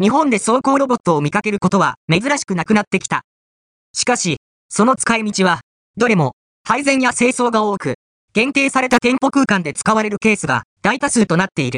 日本で走行ロボットを見かけることは珍しくなくなってきた。しかし、その使い道は、どれも配膳や清掃が多く、限定された店舗空間で使われるケースが大多数となっている。